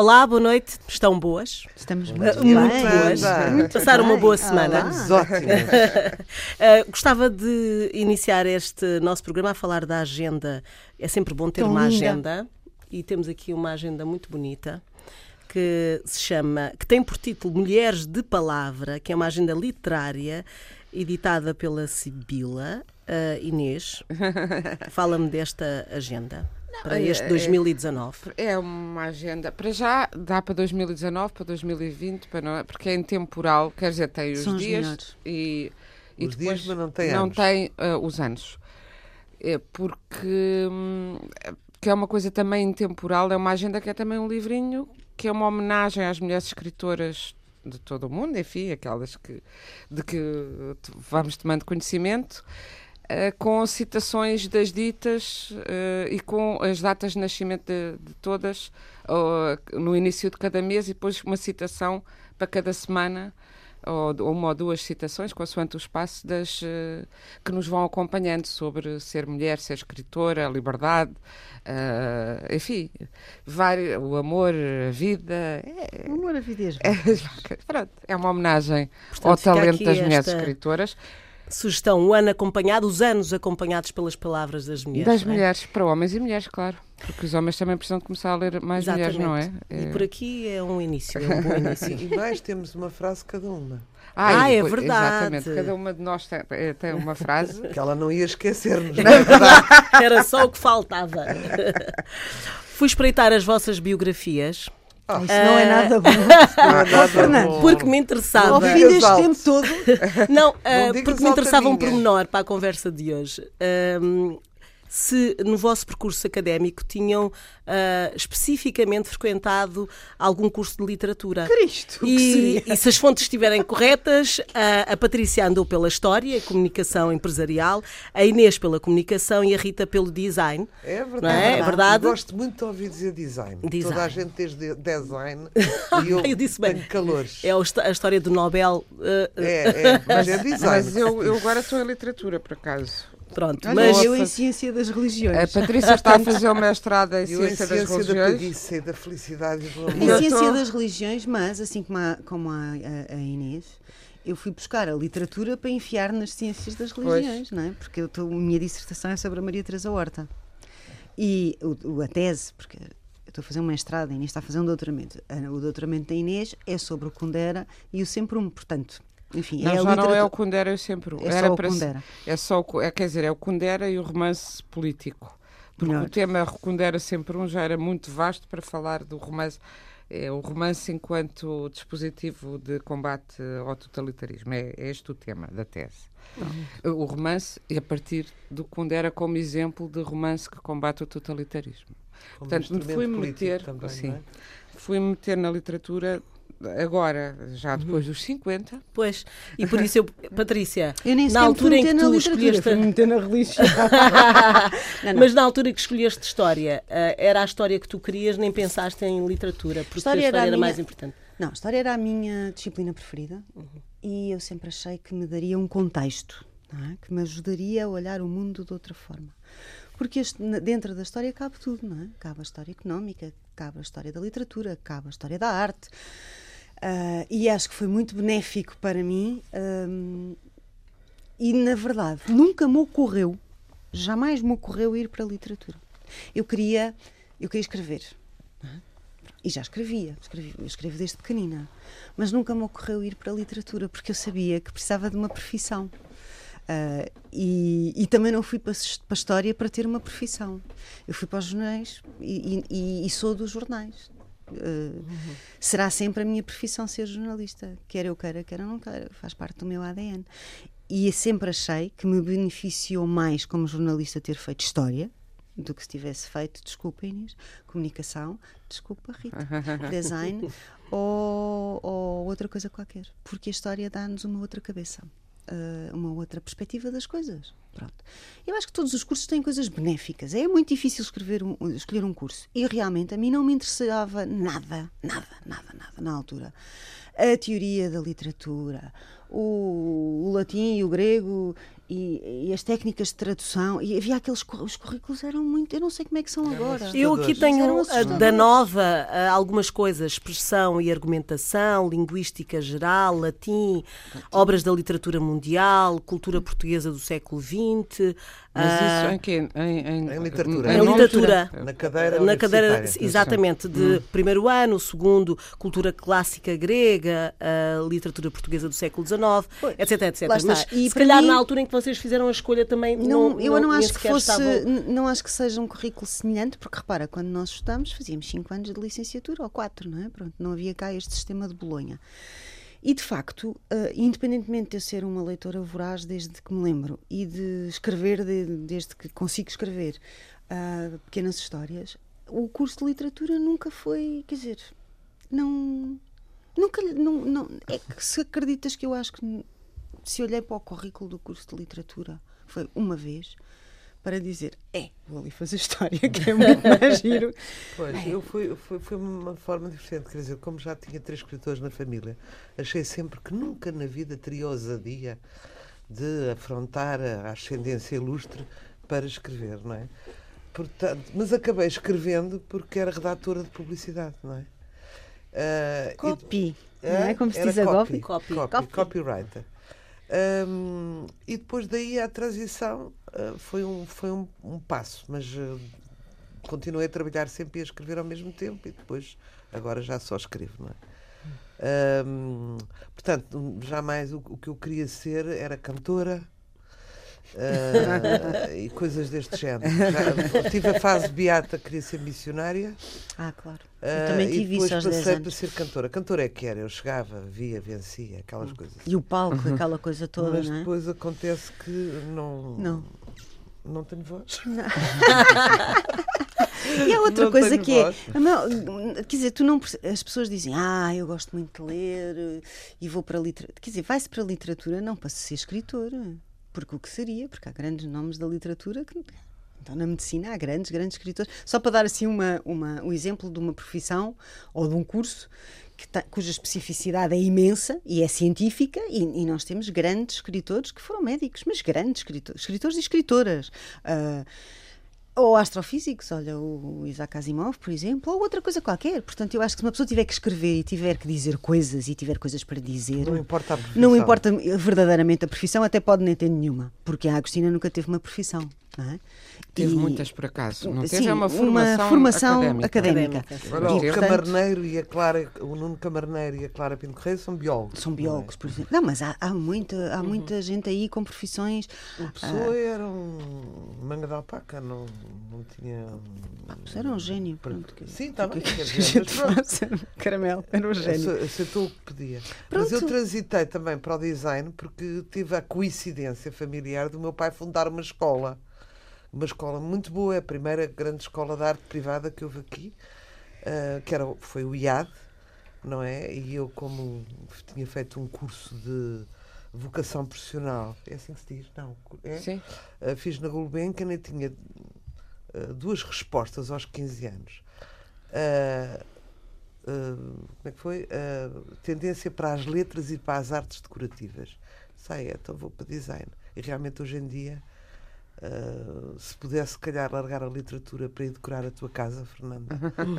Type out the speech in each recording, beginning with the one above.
Olá, boa noite. Estão boas? Estamos muito, muito boas. Muito Passaram uma boa semana. uh, gostava de iniciar este nosso programa a falar da agenda. É sempre bom ter Tão uma linda. agenda e temos aqui uma agenda muito bonita que se chama, que tem por título Mulheres de Palavra, que é uma agenda literária editada pela Sibila. Uh, Inês, fala-me desta agenda para este 2019? É, é, uma agenda. Para já dá para 2019, para 2020, para não, porque é intemporal, quer dizer, tem os São dias os e, e os depois dias, não tem não anos. tem uh, os anos. É porque hum, que é uma coisa também intemporal, é uma agenda que é também um livrinho que é uma homenagem às mulheres escritoras de todo o mundo, enfim, aquelas que de que vamos tomando conhecimento com citações das ditas uh, e com as datas de nascimento de, de todas uh, no início de cada mês e depois uma citação para cada semana ou uma ou duas citações, consoante o espaço, das, que nos vão acompanhando sobre ser mulher, ser escritora, a liberdade, uh, enfim, vários, o amor, a vida. É, o amor, a vida e as é, pronto, é uma homenagem Portanto, ao talento das mulheres esta... escritoras. Sugestão, o ano acompanhado, os anos acompanhados pelas palavras das mulheres. Das é? mulheres, para homens e mulheres, claro. Porque os homens também precisam de começar a ler mais Exatamente. mulheres, não é? E por aqui é um início, é um bom início. e mais temos uma frase cada uma. Ah, ah é verdade. Exatamente, cada uma de nós tem, eh, tem uma frase. que ela não ia esquecer-nos, não é verdade? Era só o que faltava. Fui espreitar as vossas biografias ah, isso não é nada bom. Não é nada bom. Porque me interessava. Ao fim deste tempo todo. Não, uh, porque me interessava um pormenor para a conversa de hoje. Um, se no vosso percurso académico tinham uh, especificamente frequentado algum curso de literatura. Cristo! E, e se as fontes estiverem corretas, uh, a Patrícia andou pela história, a comunicação empresarial, a Inês pela comunicação e a Rita pelo design. É verdade. É? é? verdade? Eu gosto muito de ouvir dizer design. design. Toda a gente diz design e eu, eu disse bem. calores. É a história do Nobel. Uh, é, é, mas é design. Mas eu, eu agora estou em literatura, por acaso. Pronto, Olha, mas eu em Ciência das Religiões. A Patrícia está a fazer o mestrado em Ciência, das Religiões. da preguiça e da felicidade e do amor. Em Ciência das Religiões, mas assim como a, como a, a, a Inês, eu fui buscar a literatura para enfiar nas ciências das religiões, pois. não é? Porque eu tô, a minha dissertação é sobre a Maria Teresa Horta. E o, a tese, porque eu estou a fazer um mestrado, a Inês está a fazer um doutoramento. O doutoramento da Inês é sobre o Kundera e o Sempre Um. Portanto, enfim, não, é já literatura... não é o Kundera, eu sempre. É Era só o para Kundera. É só o, é, quer dizer, é o Kundera e o romance político. Porque Melhor. o tema Kundera sempre um já era muito vasto para falar do romance. É o romance enquanto dispositivo de combate ao totalitarismo. É, é este o tema da tese. Não. O romance, e a partir do Kundera como exemplo de romance que combate o totalitarismo. Como Portanto, fui-me meter, também, é? fui-me meter na literatura agora, já depois dos 50. Pois, e por isso eu, Patrícia, eu nem na altura em que tu escolheste. Fui meter na religião. não, não. Mas na altura que escolheste história, uh, era a história que tu querias, nem pensaste em literatura, porque história a história era, era minha... mais importante. Não, a história era a minha disciplina preferida uhum. e eu sempre achei que me daria um contexto, é? que me ajudaria a olhar o mundo de outra forma. Porque este, dentro da história cabe tudo, não é? Cabe a história económica, cabe a história da literatura, cabe a história da arte, Uh, e acho que foi muito benéfico para mim. Um, e, na verdade, nunca me ocorreu, jamais me ocorreu ir para a literatura. Eu queria, eu queria escrever. E já escrevia, escrevi, escrevo desde pequenina. Mas nunca me ocorreu ir para a literatura, porque eu sabia que precisava de uma profissão. Uh, e, e, também não fui para, para, a história para ter uma profissão. Eu fui para os jornais e, e, e sou dos jornais. Uh, será sempre a minha profissão ser jornalista, quer eu queira, quer eu não queira, faz parte do meu ADN. E sempre achei que me beneficiou mais como jornalista ter feito história do que se tivesse feito, desculpa Inês, comunicação, desculpa Rita, design ou, ou outra coisa qualquer. Porque a história dá-nos uma outra cabeça. Uh, uma outra perspectiva das coisas. Pronto. Eu acho que todos os cursos têm coisas benéficas. É muito difícil escrever um, escolher um curso. E realmente a mim não me interessava nada, nada, nada, nada na altura. A teoria da literatura, o, o latim e o grego e, e, as técnicas de tradução e havia aqueles os currículos eram muito eu não sei como é que são agora eu aqui tenho da nova algumas coisas expressão e argumentação linguística geral latim obras da literatura mundial cultura portuguesa do século XX mas isso ah, em quê? Em, em, em literatura. Em literatura. Na cadeira Na cadeira, exatamente, de hum. primeiro ano, segundo, cultura clássica grega, a literatura portuguesa do século XIX, pois, etc, etc. Mas e se calhar mim, na altura em que vocês fizeram a escolha também não, não Eu não, não acho que fosse, não acho que seja um currículo semelhante, porque repara, quando nós estudamos fazíamos 5 anos de licenciatura, ou 4, não é? Pronto, não havia cá este sistema de Bolonha. E de facto, uh, independentemente de eu ser uma leitora voraz desde que me lembro e de escrever de, desde que consigo escrever uh, pequenas histórias, o curso de literatura nunca foi, quer dizer, não. Nunca. Não, não, é que se acreditas que eu acho que se olhei para o currículo do curso de literatura, foi uma vez, para dizer, é, vou ali fazer história, que é muito mais giro. Pois, é. eu fui, foi, foi uma forma diferente, quer dizer, como já tinha três escritores na família, achei sempre que nunca na vida teria ousadia de afrontar a ascendência ilustre para escrever, não é? Portanto, mas acabei escrevendo porque era redatora de publicidade, não é? Uh, copy, e, não é? Como se diz agora? Copy, copy, copy, copywriter. Um, e depois daí a transição uh, foi, um, foi um, um passo, mas uh, continuei a trabalhar sempre e a escrever ao mesmo tempo e depois agora já só escrevo, não é? Um, portanto, jamais o, o, que eu queria ser era cantora, Uh, e coisas deste género. Já, tive a fase beata, queria ser missionária. Ah, claro. Eu também tive uh, e depois isso passei para ser cantora. Cantora é que era, eu chegava, via, vencia, aquelas coisas. E o palco, aquela coisa toda. Mas é? depois acontece que não. Não. Não tenho voz. Não. e há outra não coisa que voz. é. Não, quer dizer, tu não, as pessoas dizem, ah, eu gosto muito de ler e vou para a literatura. Quer dizer, vai-se para a literatura não para ser escritora. Porque o que seria? Porque há grandes nomes da literatura que. Então, na medicina há grandes, grandes escritores. Só para dar assim uma, uma, um exemplo de uma profissão ou de um curso que cuja especificidade é imensa e é científica, e, e, nós temos grandes escritores que foram médicos, mas grandes escritores, escritores e escritoras. Uh, ou astrofísicos, olha, o Isaac Asimov, por exemplo, ou outra coisa qualquer. Portanto, eu acho que se uma pessoa tiver que escrever e tiver que dizer coisas e tiver coisas para dizer. Não importa a profissão. Não importa verdadeiramente a profissão, até pode nem ter nenhuma. Porque a Agostina nunca teve uma profissão. É? Teve e, muitas por acaso. Não teve sim, é uma formação, uma formação académica. académica. académica. Agora, o Camarneiro e a Clara, o Nuno Camarneiro e a Clara Pinto Correia são biólogos. São biólogos, é? por exemplo. Não, mas há, há muita, há uhum. muita gente aí com profissões. O Pessoa ah, era um manga de alpaca, não, não tinha. Ah, era um gênio. Pronto, sim, está bem. Que dizer, caramelo, era um gênio. Aceitou o que pedia. Pronto. Mas eu transitei também para o design porque tive a coincidência familiar do meu pai fundar uma escola uma escola muito boa, é a primeira grande escola de arte privada que houve aqui, uh, que era, foi o IAD, não é? E eu, como tinha feito um curso de vocação profissional, é assim que se diz? Não, é? Sim. Uh, fiz na Gulbenkian e tinha uh, duas respostas aos 15 anos. como é que foi? tendência para as letras e para as artes decorativas. Sei, então vou para design. E realmente hoje em dia Uh, se pudesse, se calhar, largar a literatura para ir decorar a tua casa, Fernanda,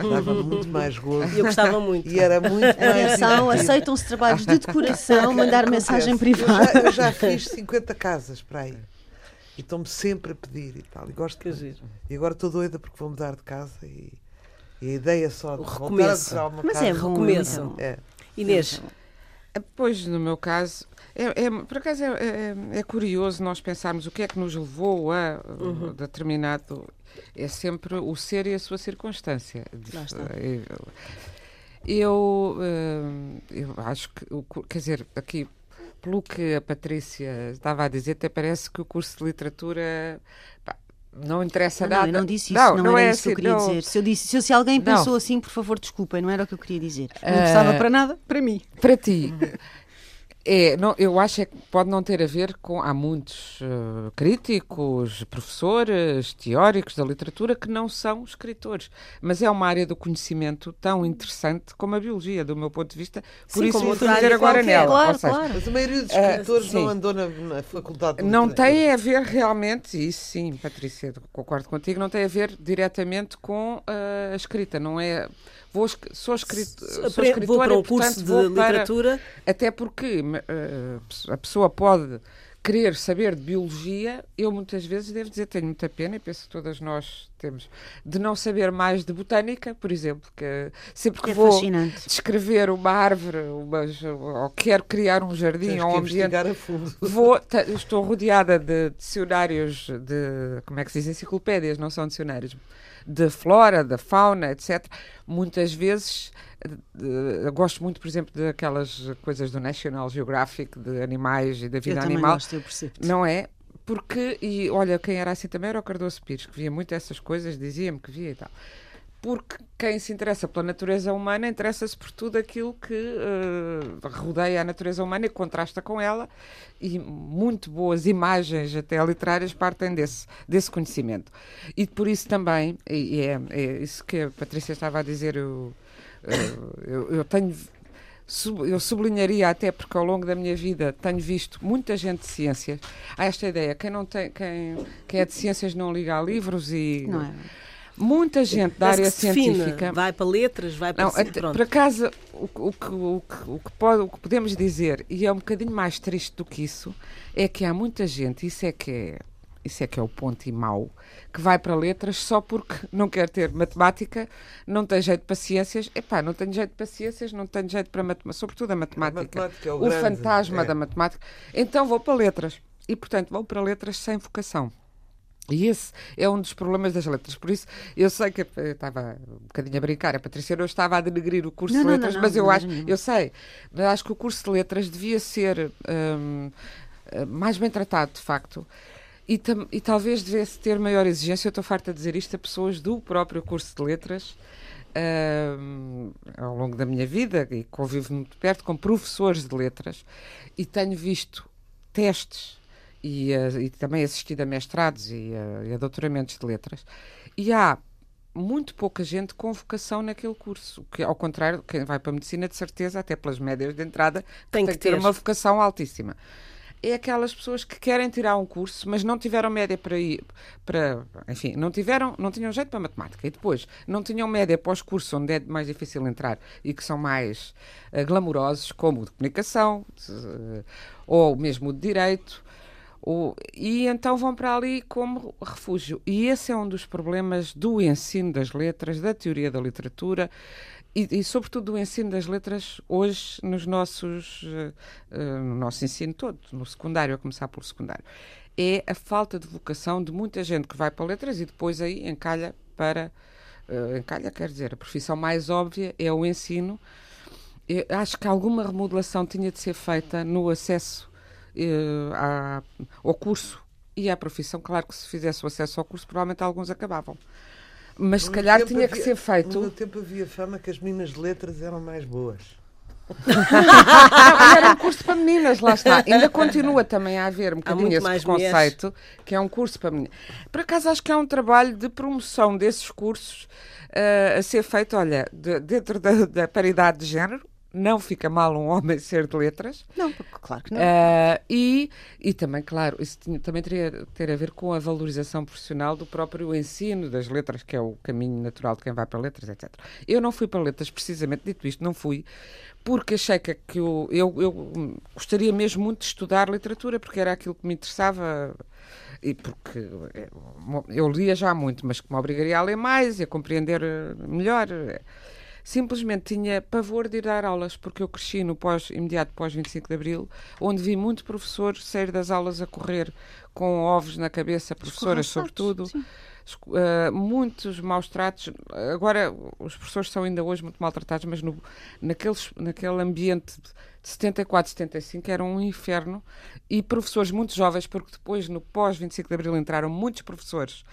dava muito mais gozo. Eu gostava muito. E era muito mais. Atenção, aceitam-se trabalhos de decoração, mandar mensagem privada. Eu já, eu já, fiz 50 casas para aí. E estão-me sempre a pedir e tal. E gosto de... E agora estou doida porque vou mudar de casa e, e a ideia só de o recomeço. voltar a uma Mas casa. é bom, recomeço. É. Inês. Pois, no meu caso, é, é, por acaso é, é, é, curioso nós pensarmos o que é que nos levou a uhum. determinado. É sempre o ser e a sua circunstância. Eu, eu acho que, quer dizer, aqui pelo que a Patrícia estava a dizer, até parece que o curso de literatura pá, não interessa não, nada. Não, eu não disse isso, não, não, não era é isso que eu assim, queria dizer. Se, eu disse, se, se alguém pensou assim, por favor, desculpem, não era o que eu queria dizer. Não uh, interessava para nada, para mim. Para ti. É, não, eu acho é que pode não ter a ver com. Há muitos uh, críticos, professores, teóricos da literatura que não são escritores, mas é uma área do conhecimento tão interessante como a biologia, do meu ponto de vista. Por Sim, isso vou dizer agora nela. Claro, seja, claro. Mas a maioria dos escritores uh, não andou na, na faculdade de Não tem a ver realmente, isso sim, Patrícia, concordo contigo, não tem a ver diretamente com uh, a escrita, não é vou, sou, escrito, sou escritora vou para o curso de literatura. Para, até porque uh, a pessoa pode querer saber de biologia, eu muitas vezes devo dizer, tenho muita pena, e penso que todas nós temos, de não saber mais de botânica, por exemplo, que sempre que, é vou fascinante. descrever uma árvore, ou quero criar um jardim Tens ou um ambiente, a fundo. vou, estou rodeada de dicionários de, como é que se diz, enciclopédias, não são dicionários, de flora, da fauna, etc. Muitas vezes uh, gosto muito, por exemplo, daquelas coisas do National Geographic de animais e da vida eu animal. Gosto, eu percebo. Não é? Porque, e olha, quem era assim também era o Cardoso Pires, que via muito essas coisas, dizia-me que via e tal porque quem se interessa pela natureza humana interessa-se por tudo aquilo que uh, rodeia a natureza humana e contrasta com ela, e muito boas imagens, até literárias, partem desse, desse conhecimento. E por isso também, e é, é isso que a Patrícia estava a dizer, eu, uh, eu, eu tenho eu sublinharia até porque ao longo da minha vida tenho visto muita gente de ciências. Há esta ideia, quem não tem, quem, quem é de ciências não liga a livros e não é. Muita gente da área científica. vai para letras, vai para. Não, até, por acaso, o, o, o, que, o, que pode, o que podemos dizer, e é um bocadinho mais triste do que isso, é que há muita gente, isso é que é, isso é que é o ponto e mau, que vai para letras só porque não quer ter matemática, não tem jeito para ciências. Epá, não tenho jeito para ciências, não tenho jeito para matemática, sobretudo a matemática. A matemática é o, o grande, fantasma é. da matemática. Então vou para letras. E, portanto, vou para letras sem vocação. E esse é um dos problemas das letras. Por isso, eu sei que eu estava um bocadinho a brincar, a Patrícia não estava a denegrir o curso não, de não, letras, não, mas eu acho, eu sei, mas acho que o curso de letras devia ser um, mais bem tratado, de facto. E, tam, e talvez devesse ter maior exigência. Eu estou farta de dizer isto a pessoas do próprio curso de letras, um, ao longo da minha vida, e convivo muito perto com professores de letras, e tenho visto testes e, uh, e também assistido a mestrados e, uh, e, a doutoramentos de letras. E há muito pouca gente com vocação naquele curso, que ao contrário, quem vai para a medicina, de certeza, até pelas médias de entrada, tem, que, ter, ter uma vocação altíssima é aquelas pessoas que querem tirar um curso, mas não tiveram média para ir, para, enfim, não tiveram, não tinham jeito para matemática e depois não tinham média para os cursos onde é mais difícil entrar e que são mais uh, glamourosos, como o de comunicação uh, ou mesmo o de direito e então vão para ali como refúgio. E esse é um dos problemas do ensino das letras, da teoria da literatura e, e sobretudo, do ensino das letras hoje nos nossos, uh, no nosso ensino todo, no secundário, a começar pelo secundário. É a falta de vocação de muita gente que vai para letras e depois aí encalha para. Uh, encalha, quer dizer, a profissão mais óbvia é o ensino. Eu acho que alguma remodelação tinha de ser feita no acesso à, ao curso e à profissão. Claro que se fizesse o acesso ao curso, provavelmente alguns acabavam. Mas se calhar tinha havia, que ser feito. No meu tempo havia fama que as meninas de letras eram mais boas. não, era um curso para meninas, lá está. Ainda continua também a haver um bocadinho esse preconceito, mulheres. que é um curso para meninas. Por acaso acho que há um trabalho de promoção desses cursos uh, a ser feito, olha, de, dentro da, da paridade de género, não fica mal um homem ser de letras. Não, claro que não. Uh, e, e também, claro, isso tinha, também teria ter a ver com a valorização profissional do próprio ensino das letras, que é o caminho natural de quem vai para letras, etc. Eu não fui para letras, precisamente, dito isto, não fui, porque achei que, que eu, eu, eu gostaria mesmo muito de estudar literatura, porque era aquilo que me interessava e porque eh, eu lia já muito, mas que me obrigaria a ler mais e a compreender eh, melhor simplesmente tinha pavor de ir dar aulas, porque eu cresci no pós, imediato pós 25 de Abril, onde vi muito professor sair das aulas a correr com ovos na cabeça, professoras sobretudo. Sim uh, muitos maus tratos. Agora, os professores são ainda hoje muito maltratados, mas no, naqueles, naquele ambiente de 74, 75 era um inferno. E professores muito jovens, porque depois, no pós-25 de Abril, entraram muitos professores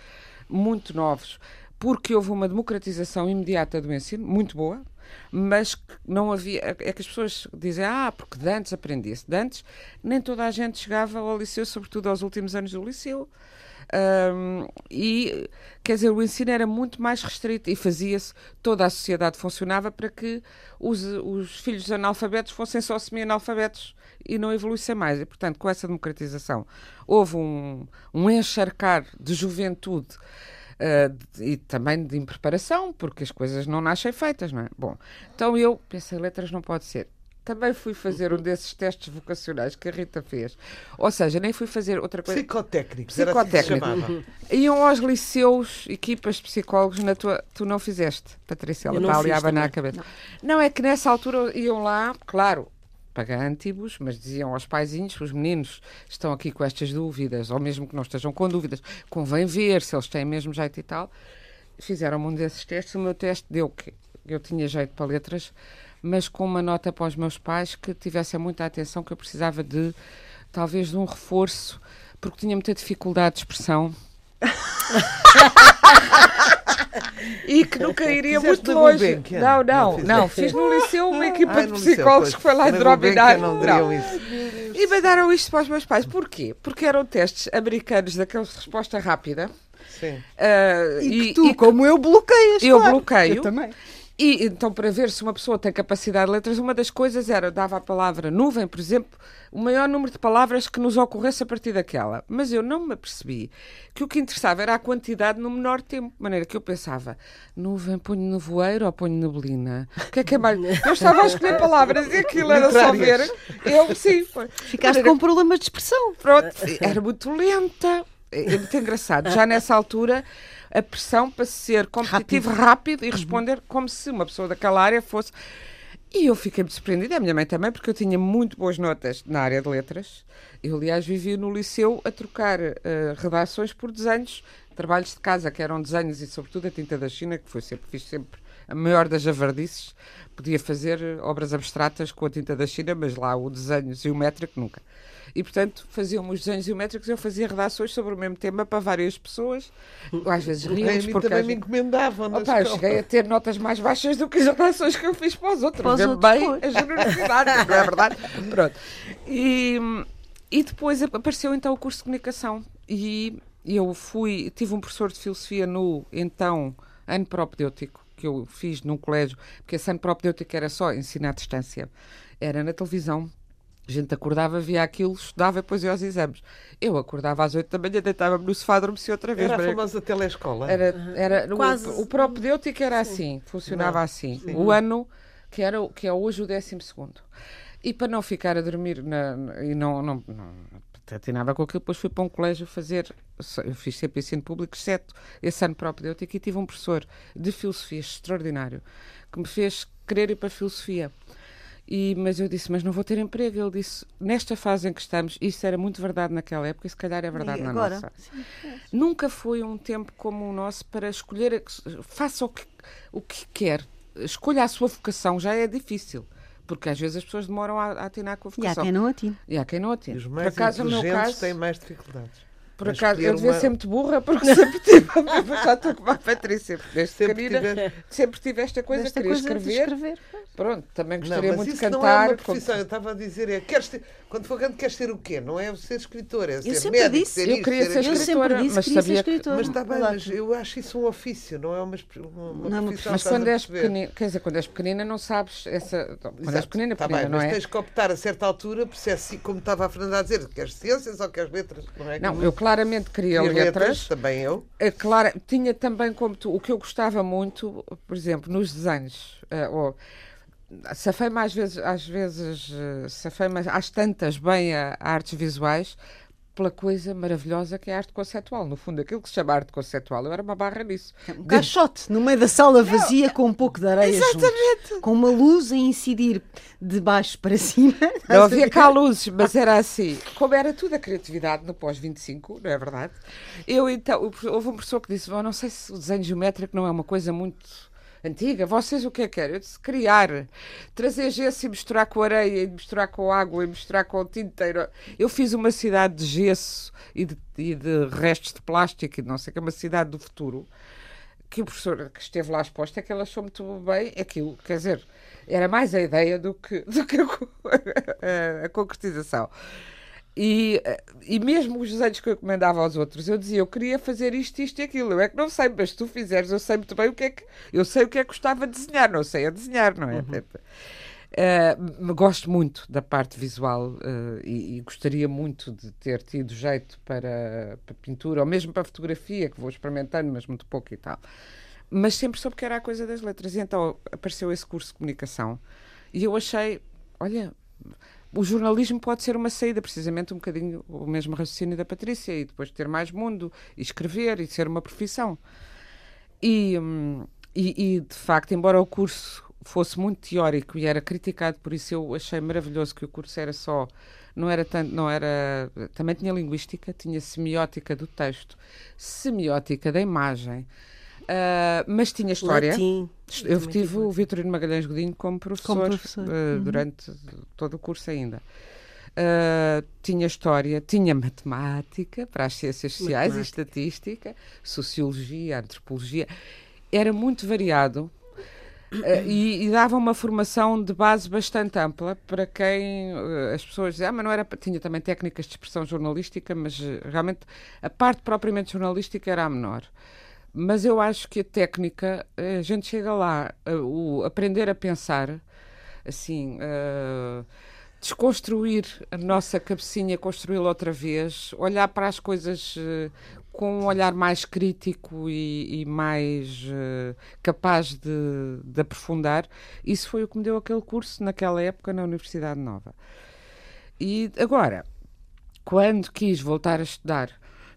muito novos, porque houve uma democratização imediata do ensino, muito boa, mas não havia. É que as pessoas dizem, ah, porque de antes aprendia-se. De antes, nem toda a gente chegava ao liceu, sobretudo aos últimos anos do liceu. Um, e quer dizer, o ensino era muito mais restrito e fazia-se, toda a sociedade funcionava para que os, os filhos analfabetos fossem só semi-analfabetos e não evoluíssem mais. E, portanto, com essa democratização, houve um, um encharcar de juventude uh, e também de impreparação, porque as coisas não nascem feitas, não é? Bom, então eu pensei, letras não pode ser. Também fui fazer um desses testes vocacionais que a Rita fez. Ou seja, nem fui fazer outra coisa. Psicotécnicos. Psicotécnico. Assim Iam aos liceus, equipas de psicólogos, na tua, tu não fizeste, Patrícia, ela está ali a abanar a cabeça. Não. não, é que nessa altura iam lá, claro, pagantibus, mas diziam aos paizinhos, os meninos estão aqui com estas dúvidas, ou mesmo que não estejam com dúvidas, convém ver se eles têm mesmo jeito e tal. Fizeram um desses testes, o meu teste deu que eu tinha jeito para letras, mas com uma nota para os meus pais que tivessem muita atenção, que eu precisava de, talvez, de um reforço, porque tinha muita dificuldade de expressão. E que nunca iria Fizeste muito longe. Gulbenkian. Não, não, não, não. Fiz no liceu uma equipa de psicólogos que foi lá drominar. Não, não. Isso. E mandaram isto para os meus pais. Porquê? Porque eram testes americanos daqueles de resposta rápida. Sim. Uh, e, e tu, e como eu, bloqueias. Eu claro. bloqueio. Eu também. E então, para ver se uma pessoa tem capacidade de letras, uma das coisas era, dava a palavra nuvem, por exemplo, o maior número de palavras que nos ocorresse a partir daquela. Mas eu não me apercebi que o que interessava era a quantidade no menor tempo. De maneira que eu pensava, nuvem, ponho nevoeiro ou ponho neblina? O que é que é mais? Eu estava a escolher palavras e aquilo era só ver. Eu, sim. Ficaste maneira... com problemas de expressão. Pronto, era muito lenta. É muito engraçado. Já nessa altura a pressão para ser competitivo rápido, rápido e responder como se uma pessoa daquela área fosse. E eu fiquei me surpreendida, a minha mãe também, porque eu tinha muito boas notas na área de letras. Eu, aliás, vivia no liceu a trocar uh, redações por desenhos, trabalhos de casa, que eram desenhos e, sobretudo, a tinta da China, que foi sempre, fiz sempre a maior das javardices. Podia fazer obras abstratas com a tinta da China, mas lá o desenho geométrico nunca. E, portanto, faziam os desenhos geométricos, eu fazia redações sobre o mesmo tema para várias pessoas. Às vezes ríamos porque... também me encomendavam Opa, eu cheguei a ter notas mais baixas do que as redações que eu fiz para os outros. Para os outros bem a generosidade, não é verdade? Pronto. E, e depois apareceu então o curso de comunicação. E eu fui, tive um professor de filosofia no então ano propedêutico que eu fiz num colégio, porque esse ano propedêutico era só ensinar à distância. Era na televisão, a gente acordava, via aquilo, estudava e depois ia aos exames. Eu acordava às oito da manhã, deitava-me no sofá, adormecia outra vez. Era a famosa telescola? Era, era, Quase. O, o propedêutico era Sim. assim, funcionava não. assim. Sim. O ano, que, era, que é hoje o décimo segundo. E para não ficar a dormir na, na, e não, não, não atinava com aquilo, depois fui para um colégio fazer, eu fiz sempre ensino público, exceto esse ano propedêutico, e tive um professor de filosofia extraordinário, que me fez querer ir para a filosofia. E, mas eu disse, mas não vou ter emprego. Ele disse, nesta fase em que estamos, isso era muito verdade naquela época e se calhar é verdade na nossa. Sim, é. Nunca foi um tempo como o nosso para escolher, faça o que, o que quer, escolha a sua vocação, já é difícil. Porque às vezes as pessoas demoram a, a atinar com a vocação. E há quem não atine. E há quem não atine. E os mais Por acaso, inteligentes caso, têm mais dificuldades. Por acaso, eu devia uma... ser muito burra porque sempre tive. já estou com a Patrícia, desde sempre pequenina, tive... sempre tive esta coisa, Desta queria coisa escrever. escrever. Pronto, também gostaria não, muito de cantar. Não é uma profissão, eu estava a dizer, é, queres ter, quando for grande, queres ser o quê? Não é ser escritor, é ser eu médico, disse, ser eu queria ser, ser escritora, mas sabia ser escritora. Mas está bem, mas eu acho isso um ofício, não é uma, uma, não, profissão. Mas quando és pequenina, quer dizer, quando és pequenina não sabes essa. Quando Exato, és pequenina, tá pequenina, bem, não mas é? tens que optar a certa altura, se é assim, como estava a Fernanda a dizer, queres ciências ou queres letras? Não, é? não eu claramente queria letras, letras. Também eu. É, claro, tinha também como tu, o que eu gostava muito, por exemplo, nos desenhos, uh, ou, safei-me às vezes, às vezes, uh, safei-me às tantas bem a, a, artes visuais, pela coisa maravilhosa que é a arte conceptual. No fundo, aquilo que se chama arte conceptual, eu era uma barra nisso. Um caixote no meio da sala vazia com um pouco de areia Exatamente. Junto, com uma luz a incidir de baixo para cima. Não havia cá luzes, mas era assim. Como era tudo a criatividade no pós-25, não é verdade? Eu então, houve um professor que disse, oh, não sei se o desenho geométrico não é uma coisa muito antiga, vocês o que é que querem? Eu disse criar, trazer gesso e misturar com areia, e misturar com água, e misturar com tinteiro. Eu fiz uma cidade de gesso e de, e de restos de plástico e não sei o que, uma cidade do futuro. Que o professor que esteve lá exposto é que ele achou muito bem aquilo, quer dizer, era mais a ideia do que, do que a, a, a concretização. E, e mesmo os desenhos que eu encomendava aos outros, eu dizia, eu queria fazer isto, isto e aquilo. Eu é que não sei, mas se tu fizeres, eu sei muito bem o que é que. Eu sei o que é que gostava de desenhar, não sei a desenhar, não é? Uhum. Uh, gosto muito da parte visual uh, e, e, gostaria muito de ter tido jeito para, para pintura, ou mesmo para fotografia, que vou experimentando, mas muito pouco e tal. Mas sempre soube que era a coisa das letras. E então apareceu esse curso de comunicação e eu achei, olha o jornalismo pode ser uma saída, precisamente um bocadinho o mesmo raciocínio da Patrícia, e depois ter mais mundo, e escrever, e ser uma profissão. E, hum, e, e, de facto, embora o curso fosse muito teórico e era criticado por isso, eu achei maravilhoso que o curso era só não era tanto, não era, também tinha linguística, tinha semiótica do texto, semiótica da imagem, Uh, mas tinha história. Latim. Eu tive o Vitorino Magalhães Godinho como professor, como professor. Uh, uhum. durante todo o curso ainda. Uh, tinha história, tinha matemática para as ciências sociais e estatística, sociologia, antropologia. Era muito variado e, e, dava uma formação de base bastante ampla para quem as pessoas diziam, ah, mas não era. Tinha também técnicas de expressão jornalística, mas realmente a parte propriamente jornalística era a menor. Mas eu acho que a técnica, a gente chega lá, o aprender a pensar, assim, uh, desconstruir a nossa cabecinha, construí-la outra vez, olhar para as coisas uh, com um olhar mais crítico e, e mais uh, capaz de, de, aprofundar. Isso foi o que me deu aquele curso naquela época na Universidade Nova. E agora, quando quis voltar a estudar,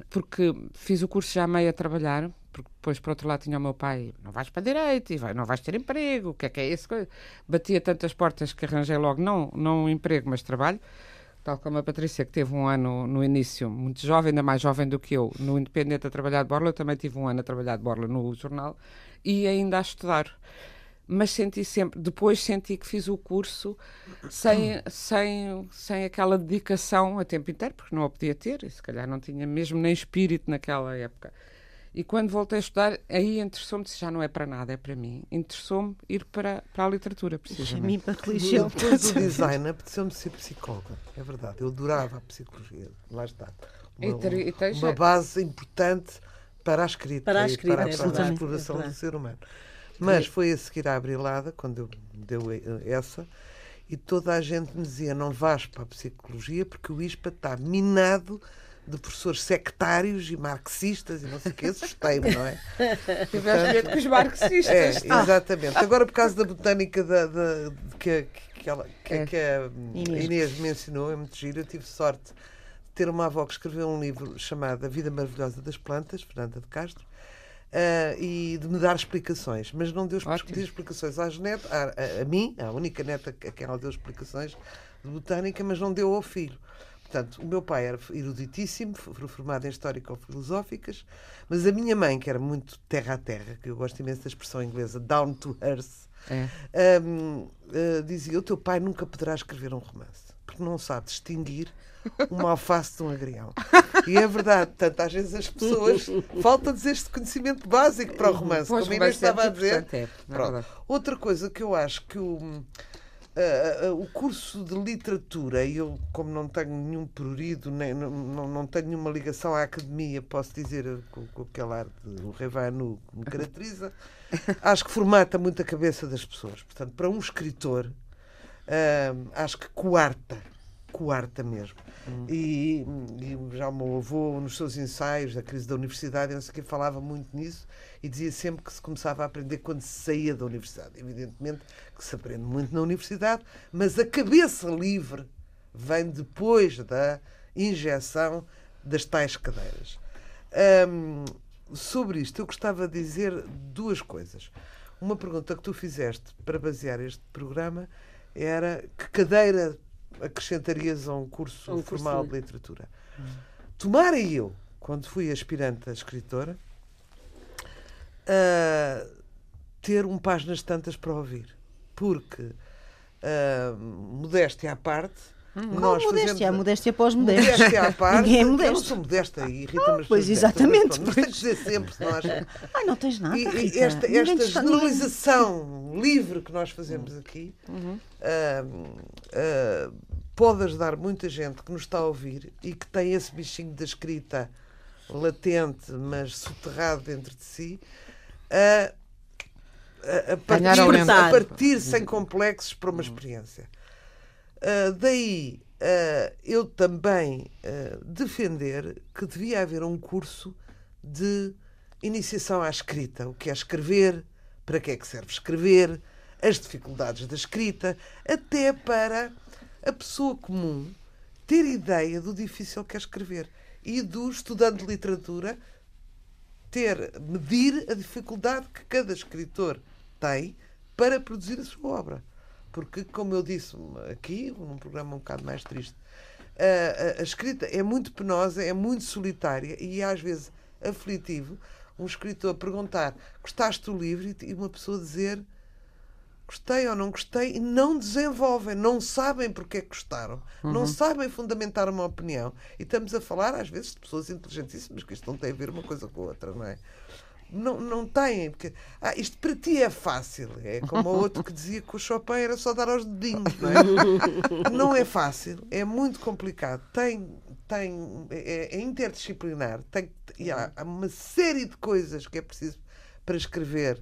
porque fiz o curso já meio a trabalhar, porque depois, por outro lado, tinha o meu pai: não vais para direito, e vai, não vais ter emprego, o que é que é isso? Batia tantas portas que arranjei logo, não, não emprego, mas trabalho. Tal como a Patrícia, que teve um ano no início, muito jovem, ainda mais jovem do que eu, no Independente a trabalhar de borla, eu também tive um ano a trabalhar de borla no jornal e ainda a estudar. Mas senti sempre, depois senti que fiz o curso sem, sem, sem aquela dedicação a tempo inteiro, porque não a podia ter, e se calhar não tinha mesmo nem espírito naquela época. E quando voltei a estudar, aí interessou-me, já não é para nada, é para mim. Interessou-me ir para, para a literatura, precisamente. A mim, para a religião. Depois do design, apeteceu-me ser psicóloga. É verdade, eu adorava a psicologia. Lá está. Uma, e ter, e uma base importante para a escrita. Para a escrita, para é para a exploração é do ser humano. Mas foi a seguir à Abrilada, quando eu deu essa, e toda a gente me dizia: não vais para a psicologia porque o ISPA está minado de professores sectários e marxistas e não sei o que, assustei-me, não é? Tiveste medo com os marxistas. É, exatamente. Agora, por causa da botânica da, da, de que, que, ela, que, é. que a Inês. Inês mencionou, é muito giro, eu tive sorte de ter uma avó que escreveu um livro chamado A Vida Maravilhosa das Plantas, Fernanda de Castro, Uh, e de me dar explicações, mas não deu explicações às net, a, a, a, mim, a única neta a quem ela deu explicações de botânica, mas não deu ao filho. Portanto, o meu pai era eruditíssimo, formado em histórico-filosóficas, mas a minha mãe, que era muito terra a terra, que eu gosto imenso da expressão inglesa, down to earth, é. um, uh, eh, dizia: O teu pai nunca poderá escrever um romance, porque não sabe distinguir uma alface de um agrião. E é verdade, portanto, às vezes as pessoas falta-lhes este conhecimento básico para o romance, pois, como Inês estava a dizer. É, é Outra coisa que eu acho que o Uh, uh, o curso de literatura, e eu, como não tenho nenhum prurido, nem, não, não tenho nenhuma ligação à academia, posso dizer com, com aquele ar de Revanu que me caracteriza, acho que formata muito a cabeça das pessoas. Portanto, para um escritor, uh, acho que coarta, coarta mesmo. Hum. E, e, já o meu avô, nos seus ensaios da crise da universidade, não sei que, falava muito nisso e dizia sempre que se começava a aprender quando se saía da universidade. Evidentemente que se aprende muito na universidade, mas a cabeça livre vem depois da injeção das tais cadeiras. Um, sobre isto, eu gostava de dizer duas coisas. Uma pergunta que tu fizeste para basear este programa era que cadeira acrescentarias a um curso, um formal curso de... de literatura? Hum. Tomara eu, quando fui aspirante a escritora, uh, ter um páginas tantas para ouvir. Porque, uh, modéstia à parte, Hum, nós modéstia? Fazemos... A modéstia pós-modéstia. Modéstia à parte. Ninguém é modesto. Eu não sou modesta e irrita-me ah, Pois, exatamente. Mas, que dizer sempre, se nós... Ai, não tens nada, e, Esta, esta generalização livre que nós fazemos aqui uhum. uh, uh, pode ajudar muita gente que nos está a ouvir e que tem esse bichinho da escrita latente, mas soterrado dentro de si, a, a, a partir, a partir sem complexos para uma experiência. Uh, daí uh, eu também uh, defender que devia haver um curso de iniciação à escrita. O que é escrever, para que é que serve escrever, as dificuldades da escrita, até para a pessoa comum ter ideia do difícil que é escrever e do estudante de literatura ter, medir a dificuldade que cada escritor tem para produzir a sua obra. Porque, como eu disse aqui, num programa um bocado mais triste, a, a, a escrita é muito penosa, é muito solitária e às vezes aflitivo um escritor perguntar gostaste do livro e uma pessoa dizer gostei ou não gostei e não desenvolvem, não sabem porque é que gostaram, uhum. não sabem fundamentar uma opinião. E estamos a falar, às vezes, de pessoas inteligentíssimas, que isto não tem a ver uma coisa com a outra, não é? Não, não têm, porque ah, isto para ti é fácil. É como o outro que dizia que o Chopin era só dar aos dedinhos, não é? não é fácil, é muito complicado. Tem, tem, é, é interdisciplinar, tem, e há, há uma série de coisas que é preciso para escrever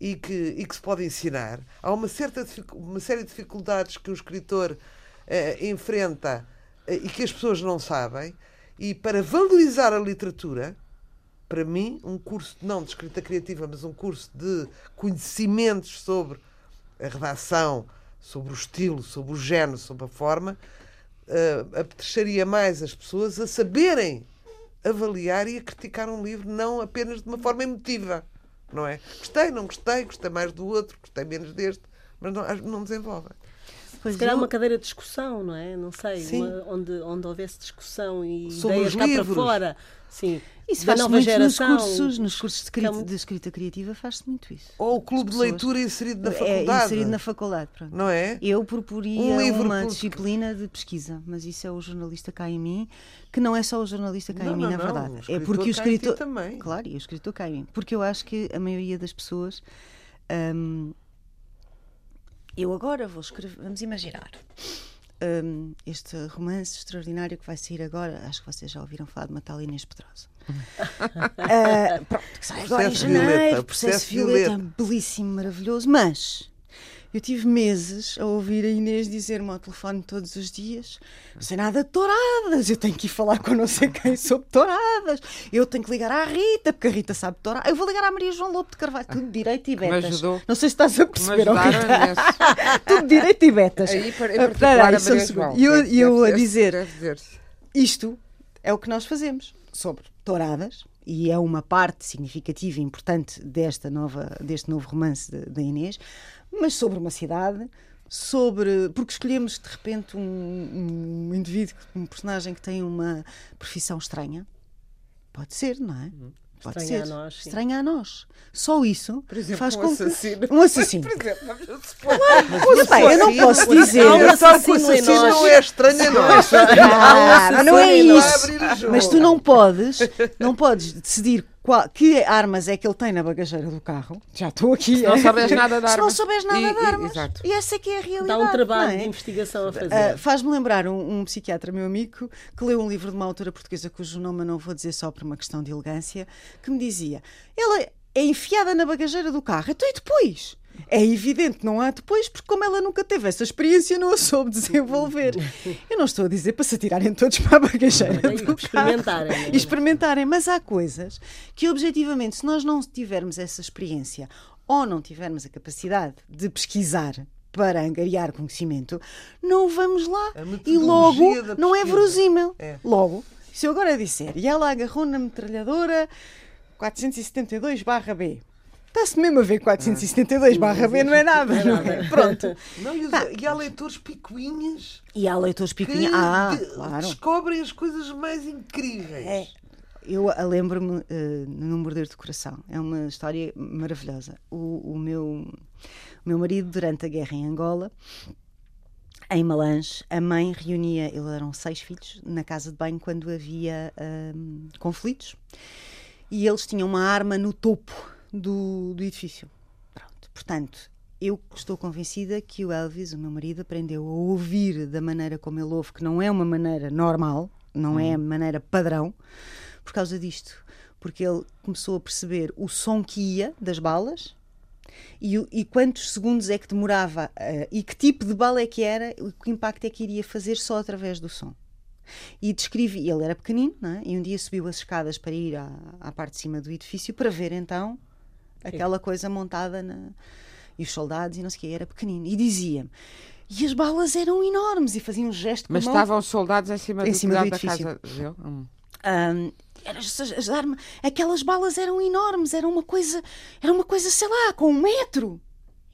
e que, e que se pode ensinar. Há uma, certa, uma série de dificuldades que o escritor uh, enfrenta uh, e que as pessoas não sabem. E para valorizar a literatura, para mim, um curso não de escrita criativa, mas um curso de conhecimentos sobre a redação, sobre o estilo, sobre o género, sobre a forma, uh, apetrecharia mais as pessoas a saberem avaliar e a criticar um livro, não apenas de uma forma emotiva não é? Gostei, não gostei, gostei mais do outro, gostei menos deste, mas não, não desenvolvem. Pois Se calhar eu... uma cadeira de discussão, não é? Não sei, uma, onde, onde houvesse discussão e Sobre ideias cá livros. para fora. Sim. Isso da nova geração. Nos cursos, nos cursos de escrita, de escrita criativa faz-se muito isso. Ou o clube de leitura inserido na é, faculdade. É, inserido na faculdade, pronto. Não é? Eu proporia um livro uma por... disciplina de pesquisa, mas isso é o jornalista cá em mim, que não é só o jornalista cá não, em mim, não, na verdade. é porque o escritor. Também. Claro, e o escritor cá em mim. Porque eu acho que a maioria das pessoas. Hum, eu agora vou escrever. Vamos imaginar um, este romance extraordinário que vai sair agora. Acho que vocês já ouviram falar de Matal Inês Pedrosa. uh, pronto, que sai agora em janeiro. Violeta, processo, processo Violeta, Violeta, belíssimo, maravilhoso. Mas eu tive meses a ouvir a Inês dizer-me ao telefone todos os dias: não sei nada de touradas, eu tenho que ir falar com não sei quem sobre touradas, eu tenho que ligar à Rita, porque a Rita sabe touradas, eu vou ligar à Maria João Lobo de Carvalho, tudo direito e betas. Não sei se estás a perceber, Rita. tudo direito e betas. Aí, em ah, particular, a Maria João. E eu, eu a dizer: isto é o que nós fazemos sobre touradas e é uma parte significativa e importante desta nova, deste novo romance da Inês mas sobre uma cidade, sobre. Porque escolhemos de repente um, um indivíduo, um personagem que tem uma profissão estranha. Pode ser, não é? Uhum. Pode estranha ser. a nós. Sim. Estranha a nós. Só isso exemplo, faz um com assassino. Que... Um assassino. Por exemplo, vamos supor. Mas, bem, eu não posso dizer. Um assassino, assassino não é estranho a nós. Não é isso. Mas tu não podes, não podes decidir qual, que armas é que ele tem na bagageira do carro. Já estou aqui. Se não souberes nada de armas. Se não souberes nada e, de armas. E, e, essa é que é a realidade. Dá um trabalho é? de investigação a fazer. Uh, Faz-me lembrar um, um, psiquiatra, meu amigo, que leu um livro de uma autora portuguesa cujo nome eu não vou dizer só por uma questão de elegância, que me dizia: ela é enfiada na bagageira do carro. Então e depois? É evidente, não há depois, porque como ela nunca teve essa experiência, não a soube desenvolver. Eu não estou a dizer para se atirarem todos para a bagageira do experimentarem. Carro, é? experimentarem, mas há coisas que, objetivamente, se nós não tivermos essa experiência ou não tivermos a capacidade de pesquisar para angariar conhecimento, não vamos lá. E logo não é verosímil. É. Logo, Se eu agora disser, e ela agarrou na metralhadora 472-B. Está-se mesmo a ver 472 ah. barra B, não é nada, não é? Pronto. Não, e, tá. e há leitores picuinhas. E há leitores picuinhas. Ah, de, claro. Descobrem as coisas mais incríveis. É. Eu lembro-me uh, no Morder do Coração. É uma história maravilhosa. O, o, meu, o meu marido, durante a guerra em Angola, em Malange, a mãe reunia, eles eram seis filhos, na casa de banho quando havia conflitos. E eles tinham uma arma no topo do, do edifício. Pronto. Portanto, eu estou convencida que o Elvis, o meu marido, aprendeu a ouvir da maneira como ele ouve, que não é uma maneira normal, não é a maneira padrão, por causa disto. Porque ele começou a perceber o som que ia das balas e, e quantos segundos é que demorava uh, e que tipo de bala é que era, o que impacto é que iria fazer só através do som. E descrevi, ele era pequenino, é? e um dia subiu as escadas para ir à, à parte de cima do edifício para ver então aquela coisa montada na... e os soldados e não sei o que, era pequenino. E dizia-me. E as balas eram enormes e faziam um gesto Mas com estavam soldados em cima, em do, cima do edifício. da casa hum. Um, as, as armas, aquelas balas eram enormes, era uma coisa, era uma coisa, sei lá, com um metro.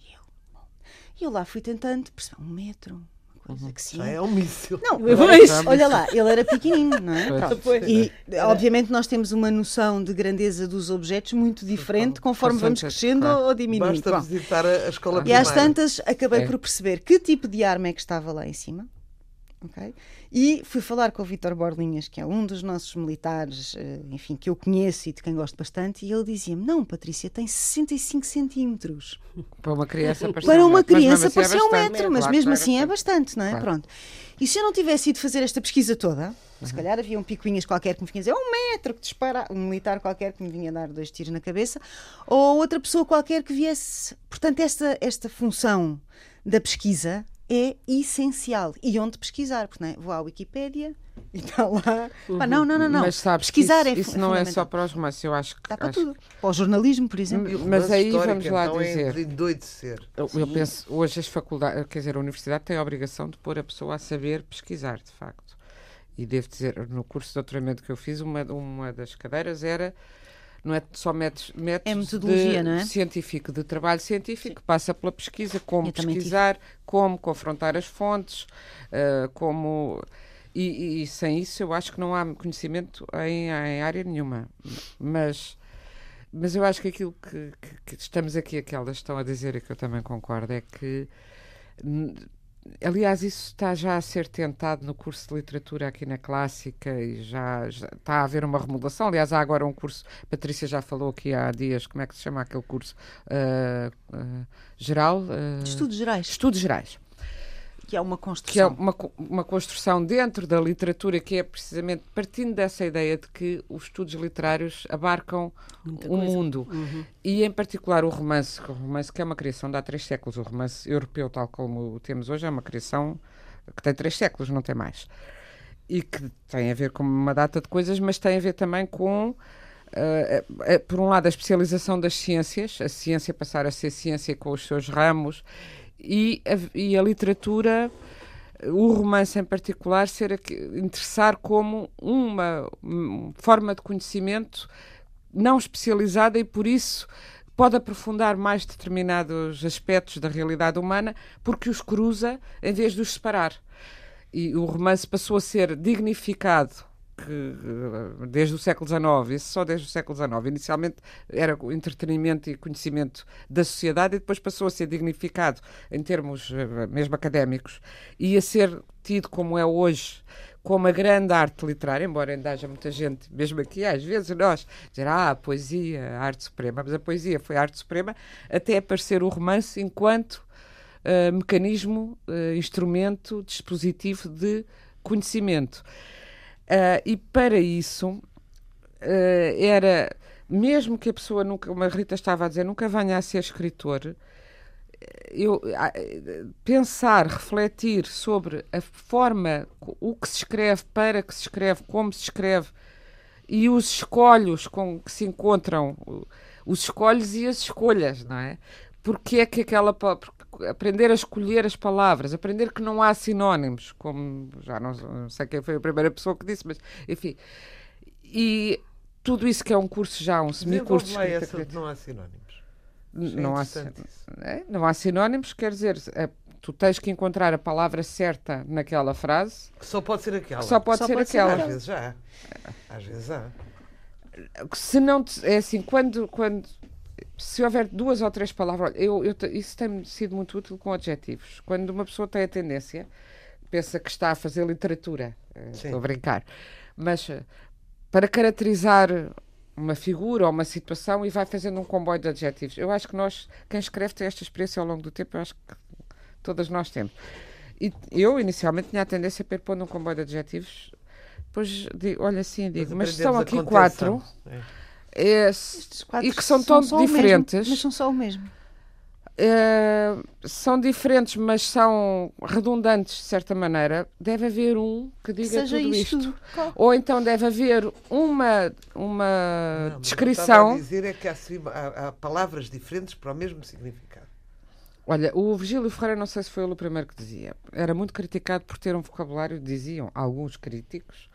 E eu, eu lá fui tentando perceber, um metro, Uhum. Que sim. Já é um míssil. Não, pois, olha lá, ele era pequenino, não é? E, obviamente, nós temos uma noção de grandeza dos objetos muito diferente conforme vamos crescendo ou diminuindo. Basta Bom, visitar a escola E às tantas, acabei é. por perceber que tipo de arma é que estava lá em cima. Okay? E fui falar com o Vítor Borlinhas, que é um dos nossos militares, eh, enfim, que eu conheço e de quem gosto bastante, e ele dizia-me: Não, Patrícia, tem 65 centímetros. Para uma criança parecia Para uma criança assim parecia é um metro, mas mesmo assim é bastante, não é? Claro. Pronto. E se eu não tivesse ido fazer esta pesquisa toda, uhum. se calhar havia um picuinhas qualquer que me vinha dizer um metro que dispara, um militar qualquer que me vinha dar dois tiros na cabeça, ou outra pessoa qualquer que viesse. Portanto, esta, esta função da pesquisa é essencial. E onde pesquisar? Porque, não é? Vou à Wikipédia e está lá. Uhum. Ah, não, não, não, não. Mas sabes, pesquisar isso, é Isso não é só para os romances, eu acho que. Está para acho... tudo. Para o jornalismo, por exemplo. Mas aí vamos lá então dizer. É de ser. Eu, eu penso, hoje as faculdades, quer dizer, a universidade tem a obrigação de pôr a pessoa a saber pesquisar, de facto. E devo dizer, no curso de doutoramento que eu fiz, uma, uma das cadeiras era não é só métodos, métodos é metodologia, de, não é? científico, de trabalho científico, Sim. passa pela pesquisa, como Eu pesquisar, como confrontar as fontes, uh, como. E, e, sem isso eu acho que não há conhecimento em, em área nenhuma. Mas, mas eu acho que aquilo que, que, que estamos aqui, aquelas estão a dizer e que eu também concordo, é que Aliás, isso está já a ser tentado no curso de literatura aqui na Clássica e já, já, está a haver uma remodelação. Aliás, há agora um curso, Patrícia já falou aqui há dias, como é que se chama aquele curso? Uh, uh, geral? Uh, Estudos Gerais. Estudos Gerais que é uma construção. Que é uma, uma construção dentro da literatura que é precisamente partindo dessa ideia de que os estudos literários abarcam Muita o coisa. mundo. Uhum. E em particular o romance, o romance que é uma criação de há três séculos. O romance europeu, tal como o temos hoje, é uma criação que tem três séculos, não tem mais. E que tem a ver com uma data de coisas, mas tem a ver também com. Uh, por um lado, a especialização das ciências, a ciência passar a ser ciência com os seus ramos e a, e a literatura, o romance em particular, ser interessar como uma, uma forma de conhecimento não especializada e por isso pode aprofundar mais determinados aspectos da realidade humana porque os cruza em vez de os separar. E o romance passou a ser dignificado que eh, desde o século XIX, isso só desde o século XIX, inicialmente era o entretenimento e conhecimento da sociedade e depois passou a ser dignificado em termos eh, mesmo académicos e a ser tido como é hoje como a grande arte literária, embora ainda haja muita gente, mesmo aqui, às vezes nós, dizer, ah, a poesia, a arte suprema, mas a poesia foi a arte suprema até aparecer o romance enquanto uh, mecanismo, uh, instrumento, dispositivo de conhecimento. Uh, e para isso uh, era, mesmo que a pessoa nunca, como a Rita estava a dizer, nunca venha a ser escritor, eu, pensar, refletir sobre a forma, o que se escreve, para que se escreve, como se escreve e os escolhos com que se encontram, os escolhos e as escolhas, não é? Porque é que aquela aprender a escolher as palavras, aprender que não há sinónimos, como já não, não sei quem foi a primeira pessoa que disse, mas enfim. E tudo isso que é um curso já, um semicurso. Lá essa de não há sinónimos. É não, há, interessante isso. é, não há sinónimos, quer dizer, é, tu tens que encontrar a palavra certa naquela frase, Que só pode ser aquela. que só pode Só ser pode ser aquela. Às vezes já há. Às vezes há. se não te- é assim quando quando se houver duas ou três palavras eu, eu isso tem sido muito útil com adjetivos quando uma pessoa tem a tendência pensa que está a fazer literatura eh, Sim. estou a brincar mas eh, para caracterizar uma figura ou uma situação e vai fazendo um comboio de adjetivos eu acho que nós quem escreve tem esta experiência ao longo do tempo eu acho que todas nós temos e eu inicialmente tinha a tendência a ir pondo um comboio de adjetivos depois olha assim digo mas estão aprendemos a aqui quatro. É. é, e que são tão só o mesmo, diferentes. mas são só o mesmo. é, são diferentes, mas são redundantes de certa maneira. Deve haver um que diga Seja tudo isto. isto. Ou então deve haver uma, uma Não, mas o que eu descrição. estava a dizer é que há, há- há palavras diferentes para o mesmo significado. Olha, o Virgílio Ferreira, não sei se foi ele o primeiro que dizia, era muito criticado por ter um vocabulário, diziam alguns críticos,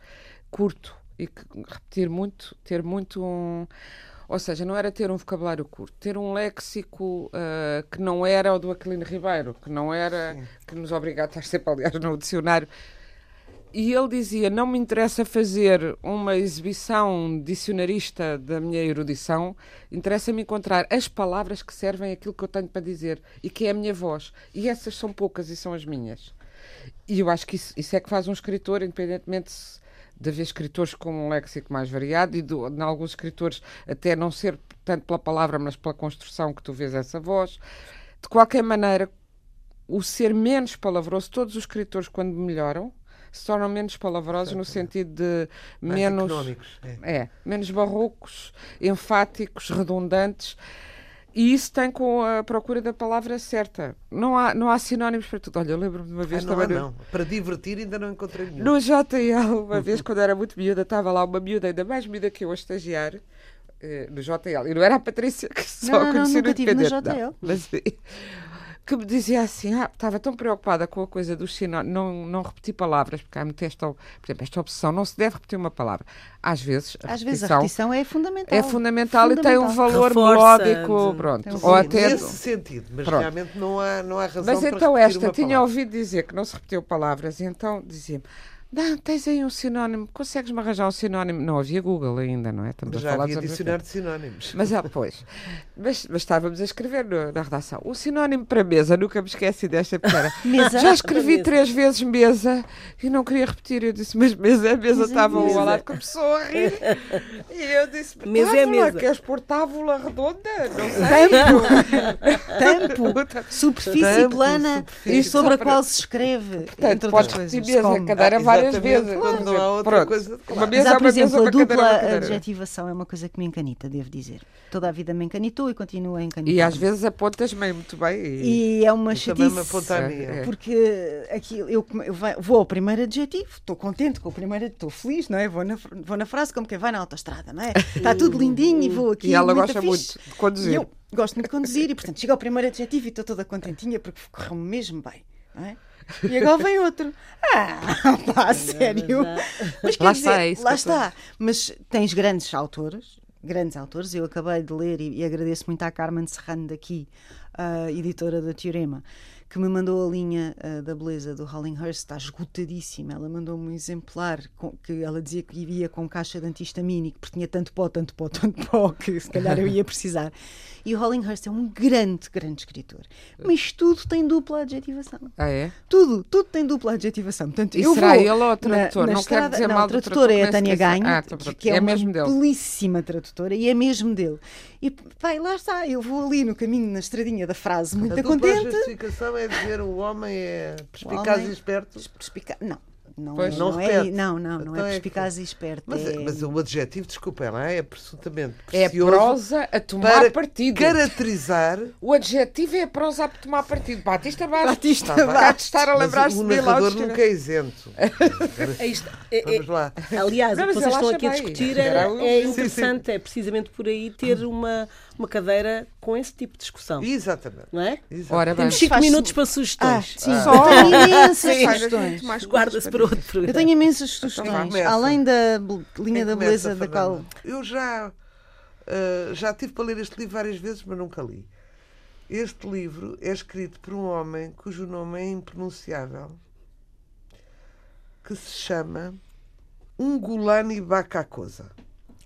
curto e que repetir muito, ter muito um. Ou seja, não era ter um vocabulário curto, ter um léxico ah, que não era o do Aquilino Ribeiro, que não era, que nos obriga a estar sempre, aliás, no dicionário. E ele dizia: Não me interessa fazer uma exibição dicionarista da minha erudição, interessa-me encontrar as palavras que servem aquilo que eu tenho para dizer e que é a minha voz. E essas são poucas e são as minhas. E eu acho que isso, isso é que faz um escritor, independentemente se- de haver escritores com um léxico mais variado e de, de alguns escritores até não ser tanto pela palavra, mas pela construção que tu vês essa voz. De qualquer maneira, o ser menos palavroso, todos os escritores, quando melhoram, se tornam menos palavrosos no sentido de menos. É. É, menos barrocos, enfáticos, redundantes. E isso tem com a procura da palavra certa. Não há, não há sinónimos para tudo. Olha, eu lembro-me de uma Ah, vez não, há, também. no- não. Para divertir ainda não encontrei nenhum. no JL, uma vez quando era muito miúda, estava lá uma miúda, ainda mais miúda que eu a estagiar, eh, no JL. E não era a Patrícia, que só Não, não, conheci nunca no tive no Independente, JL. não. Mas, eh, que me dizia assim, ah, estava tão preocupada com a coisa dos sinónimos, não, não repetir palavras, porque há muito esta, por exemplo, esta opção, não se deve repetir uma palavra. Às vezes, a Às vezes a repetição repetição é fundamental. é fundamental, e tem um Fundamental. valor Reforça, melódico, de- pronto. um Ou valor. até... Nesse sentido, mas Pronto. realmente não há, não há razão Mas para então repetir esta, uma tinha palavra. ouvido dizer que não se repetiu palavras, e então dizia-me, não, tens aí um sinónimo, consegues-me arranjar um sinónimo? Não havia Google ainda, não é? Estamos Mas a já falar havia dicionário de sinónimos. 80. Mas, ah, pois, mas, mas estávamos a escrever no- na redação. O sinónimo para mesa, nunca me esqueci desta pequena. Mesa. Já escrevi Mesa. três vezes mesa e não queria repetir. Eu disse, mas mesa é mesa, é estava um ao lado, começou a rir. E eu disse, Mesa é mesa. queres pôr tábula redonda? Não sei. Tampo, superfície Tampo, plana superfície. sobre a qual se escreve. Portanto, podes repetir mesa, cadeira Ah, várias vezes. quando não há outra Pronto. coisa de Uma falar. Mas mesa há, por uma mesa, exemplo, a dupla adjetivação é uma coisa que me encanita, devo dizer. Toda a vida me encanitou e continua a encanitar. E às vezes apontas meio muito bem. E... E é uma E chatice. É, é. Porque aqui eu, eu vou ao primeiro adjetivo, estou contente com o primeiro, estou feliz, não é? Vou na, vou na frase como quem vai na autostrada, não é? Está tudo lindinho e vou aqui. E ela gosta fixe. muito de conduzir. E eu gosto muito de conduzir e, portanto, chego ao primeiro adjetivo e estou toda contentinha porque correu-me mesmo bem, não é? E agora vem outro. Ah, pá, sério. Mas quer Lá dizer, está, é isso lá está. Mas tens grandes autores, grandes autores. Eu acabei de ler e, e agradeço muito à Carmen Serrano daqui, a editora da Teorema, que me mandou a linha ah, da beleza do Hollinghurst, está esgotadíssima. Ela mandou-me um exemplar com- que ela dizia que iria com caixa de antihistamínico, porque tinha tanto pó, tanto pó, tanto pó, que se calhar eu ia precisar. E o Hollinghurst é um grande, grande escritor. Mas tudo tem dupla adjetivação. Ah, é? Tudo, tudo tem dupla adjetivação. Portanto, E eu será vou ele ou o na- tradutor? na Não quero estrada- dizer não, mal a tradutora tradutor, é a Tânia. Ganho, Ah, que- pronto. que é, É uma belíssima tradutora e é mesmo dele. E pai, lá está, eu vou ali no caminho, na estradinha da frase, muito A contente. justificação é dizer o homem é perspicaz homem- e esperto. Perspica... Não, não, Pois. é, Não não, é, não, não, não Então é é perspicaz e esperto. Mas, é... mas o adjetivo, desculpem lá, é absolutamente É precioso prosa a tomar para partido. caracterizar O adjetivo é prosa a tomar partido. Batista Bastos. Batista. Bastos. De estar a lembrar-se o narrador nunca é isento. Aí está. É- é- Vamos lá. Aliás, Não, o que vocês estão aqui a bem. discutir Era é, é Sim, interessante, é precisamente por aí ter uma, uma cadeira com esse tipo de discussão. Exatamente. Não é? Exatamente. Ora. Temos 5 Faz- minutos para Ah, sugestões. sim, Só? eu tenho imensas Sim. sugestões. Mais Guarda-se para outro programa. Eu tenho imensas Então sugestões. começa. Além da linha da beleza da qual. Eu já, ah, já tive para ler este livro várias vezes, mas nunca li. Este livro é escrito por um homem cujo nome é impronunciável, que se chama Ungulani Bakakosa,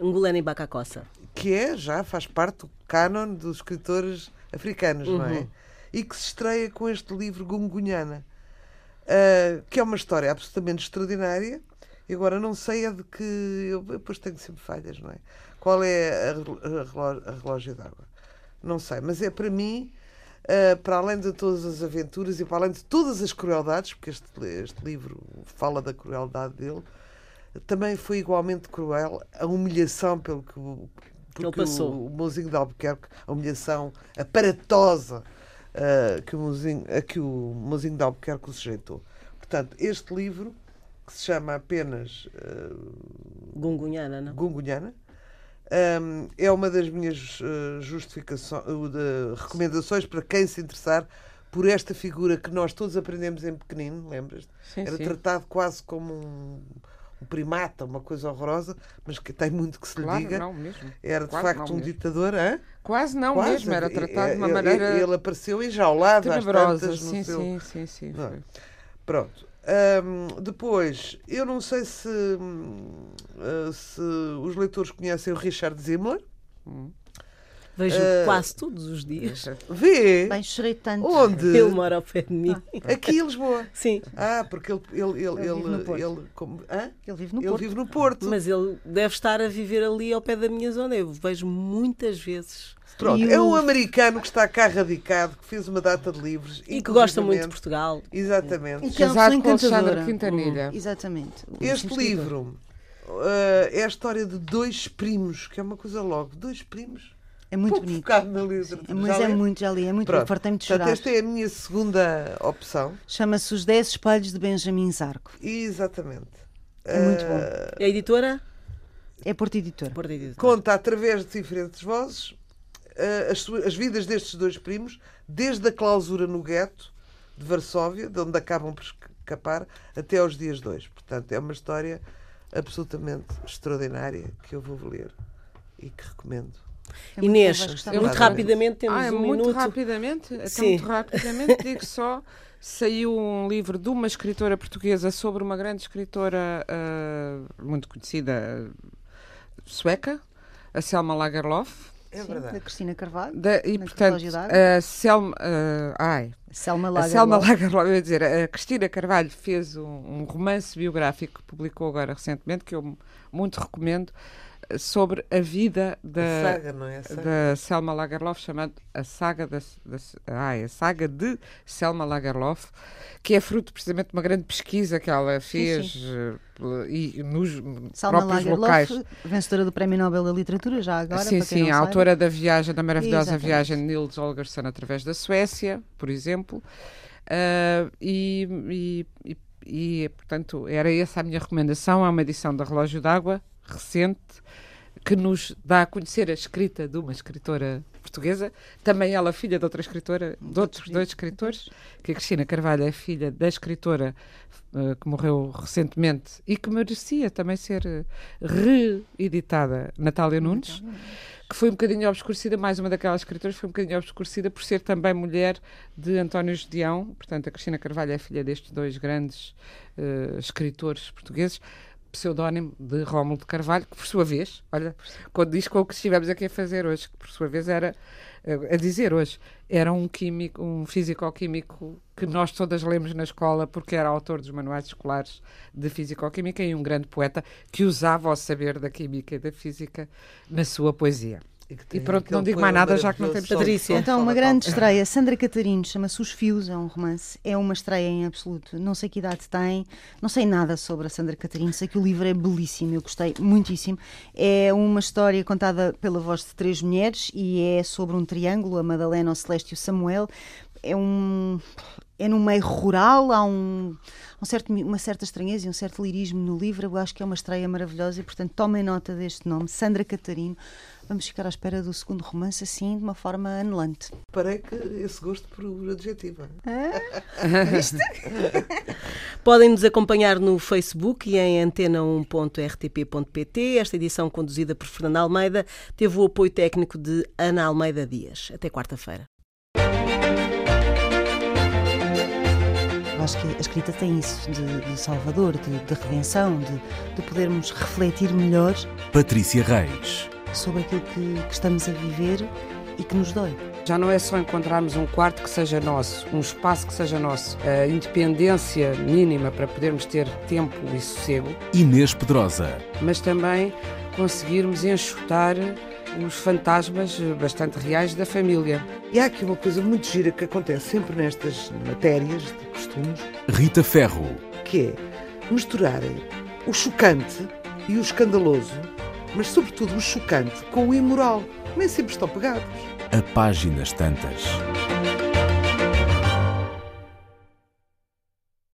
Ngulani Bacacossa. Que é, já faz parte do canon dos escritores africanos, não é? E que se estreia com este livro Gungunhana, ah, que é uma história absolutamente extraordinária. E agora não sei é de que. Eu depois tenho sempre falhas, não é? Qual é a, relo- a reló- a relógio d'água? Não sei, mas é para mim, ah, para além de todas as aventuras e para além de todas as crueldades, porque este, este livro fala da crueldade dele, também foi igualmente cruel a humilhação pelo que porque Ele passou. O, o Mozinho de Albuquerque, a humilhação aparatosa ah, que, o Mozinho, a que o Mozinho de Albuquerque o sujeitou. Portanto, este livro, que se chama apenas ah, Gungunhana, não? Gungunhana, hum, é uma das minhas uh, justificações, uh, recomendações para quem se interessar por esta figura que nós todos aprendemos em pequenino, lembras? Sim, Era sim. tratado quase como um, um primata, uma coisa horrorosa, mas que tem muito que se lhe Claro, diga. não mesmo. Era de Quase facto não um mesmo. ditador, hã? Quase não Quase. mesmo, era tratado de uma Ele- maneira Ele, apareceu enjaulado às tenebrosa. tantas no Sim, seu... sim, sim, sim. É? Pronto. Hum, depois, eu não sei se, hum, uh, se os leitores conhecem o Richard Zimmler. Vejo Eh, quase todos os dias. Vê Bem, chorei tanto. onde? Ele mora ao pé de mim. Aqui em Lisboa. Sim, Ah, porque ele, ele, ele, Ele vive no ele, Porto. ele, como, hã? Ele vive no Ele Porto. vive no Porto. mas ele deve estar a viver ali ao pé da minha zona. Eu vejo muitas vezes. Pronto, E é o- um americano que está cá radicado, que fez uma data de livros. E que gosta muito de Portugal. Exatamente. E que é uma pessoa encantadora. Quintanilha. Exatamente. O Este livro uh, é a história de dois primos, que é uma coisa logo. Dois primos. É muito Pouco bonito. focado na literatura. É, mas Já é muito, já li, é muito Pronto. Fartei-me de Portanto, chorar. esta é a minha segunda opção. Chama-se Os Dez Espelhos de Benjamin Zarco. Exatamente. É muito bom. Uh, A editora? É Porto Editora. Porta Editora. conta através de diferentes vozes uh, as, sua- as vidas destes dois primos, desde a clausura no gueto de Varsóvia, de onde acabam por escapar, até aos dias de hoje. Portanto, é uma história absolutamente extraordinária que eu vou ler e que recomendo. É muito Inês, muito muito. rapidamente, temos Ah, é um muito minuto. rapidamente. Sim. muito rapidamente, digo só. Saiu um livro de uma escritora portuguesa sobre uma grande escritora ah, muito conhecida sueca, a Selma Lagerlof. É Sim, da verdade. Cristina Carvalho. Da- e, portanto, a Selma. ah, ai, Selma a Lagerlof. Selma Lagerlof, eu ia dizer, a Cristina Carvalho fez um, um romance biográfico que publicou agora recentemente, que eu muito recomendo, sobre a vida A da, saga, não é? A saga. da Selma Lagerlof, chamado a saga, da, da, ai, a saga de Selma Lagerlof, que é fruto precisamente de uma grande pesquisa que ela fez eh, pela- e nos Selma próprios Lagerlof, locais. vencedora do Prémio Nobel da Literatura, já agora. sim, sim, a autora da viagem, da maravilhosa Exatamente. viagem de Nils Holgersson através da Suécia, por exemplo. Ah, e, e, e- e, portanto, era essa a minha recomendação. É uma edição da Relógio d'Água, recente, que nos dá a conhecer a escrita de uma escritora portuguesa, também ela filha de outra escritora, de outros dois escritores, que a Cristina Carvalho é filha da escritora eh, que morreu recentemente e que merecia também ser eh, reeditada, Natália Nunes, que foi um bocadinho obscurecida, mais uma daquelas escritoras, foi um bocadinho obscurecida por ser também mulher de António Gedeão, portanto a Cristina Carvalho é filha destes dois grandes eh, escritores portugueses, pseudónimo de Rómulo de Carvalho, que por sua vez, olha, quando diz com o que estivemos aqui a fazer hoje, que por sua vez era, eh, a dizer hoje, era um químico, um físico-químico que nós todas lemos na escola porque era autor dos manuais escolares de físico-química e um grande poeta que usava o saber da química e da física na sua poesia. Que E tem pronto, não digo mais nada, já que não sobre- Patrícia. Então, uma grande estreia. Sandra Catarino, chama-se Os Fios, é um romance. É uma estreia em absoluto. Não sei que idade tem, não sei nada sobre a Sandra Catarino. Sei que o livro é belíssimo, eu gostei muitíssimo. É uma história contada pela voz de três mulheres e é sobre um triângulo, a Madalena, o Celeste e o Samuel. É um. É num meio rural, há um, um certo, uma certa estranheza e um certo lirismo no livro. Eu acho que é uma estreia maravilhosa e, portanto, tomem nota deste nome, Sandra Catarino. Vamos ficar à espera do segundo romance assim, de uma forma anelante. Parei que esse gosto por adjetivo. Ah, viste? Podem nos acompanhar no Facebook e em antena1.rtp.pt. Esta edição, conduzida por Fernando Almeida, teve o apoio técnico de Ana Almeida Dias. Até quarta-feira. acho que a escrita tem isso de, de salvador, de, de redenção, de, de, podermos refletir melhor. Patrícia Reis. Sobre aquilo que, que estamos a viver e que nos dói. Já não é só encontrarmos um quarto que seja nosso, um espaço que seja nosso, a independência mínima para podermos ter tempo e sossego. Inês Pedrosa. Mas também conseguirmos enxutar os fantasmas bastante reais da família. E há aqui uma coisa muito gira que acontece sempre nestas matérias de costumes. Rita Ferro. Que é misturarem o chocante e o escandaloso, mas sobretudo o chocante com o imoral. Nem sempre estão pegados. A páginas tantas.